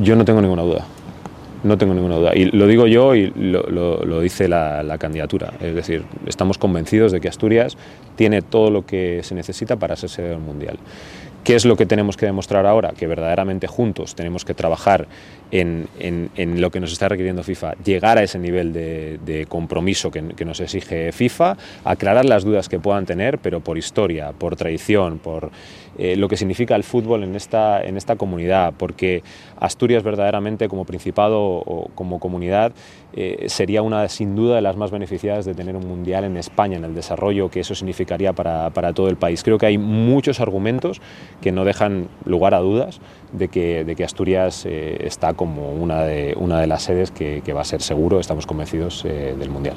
Yo no tengo ninguna duda. No tengo ninguna duda. Y lo digo yo y lo, dice la, candidatura. Es decir, estamos convencidos de que Asturias tiene todo lo que se necesita para ser sede del Mundial. ¿Qué es lo que tenemos que demostrar ahora? Que verdaderamente juntos tenemos que trabajar en, en- lo que nos está requiriendo FIFA, llegar a ese nivel de, compromiso que, que nos exige FIFA, aclarar las dudas que puedan tener, pero por historia, por tradición, por eh, lo que significa el fútbol en esta, en esta comunidad, porque Asturias verdaderamente como principado o como comunidad eh, sería una sin duda de las más beneficiadas de tener un mundial en España, en el desarrollo que eso significaría para, para todo el país. Creo que hay muchos argumentos que no dejan lugar a dudas de que, de que Asturias eh, está como una de, una de las sedes que, que va a ser seguro, estamos convencidos, eh, del mundial.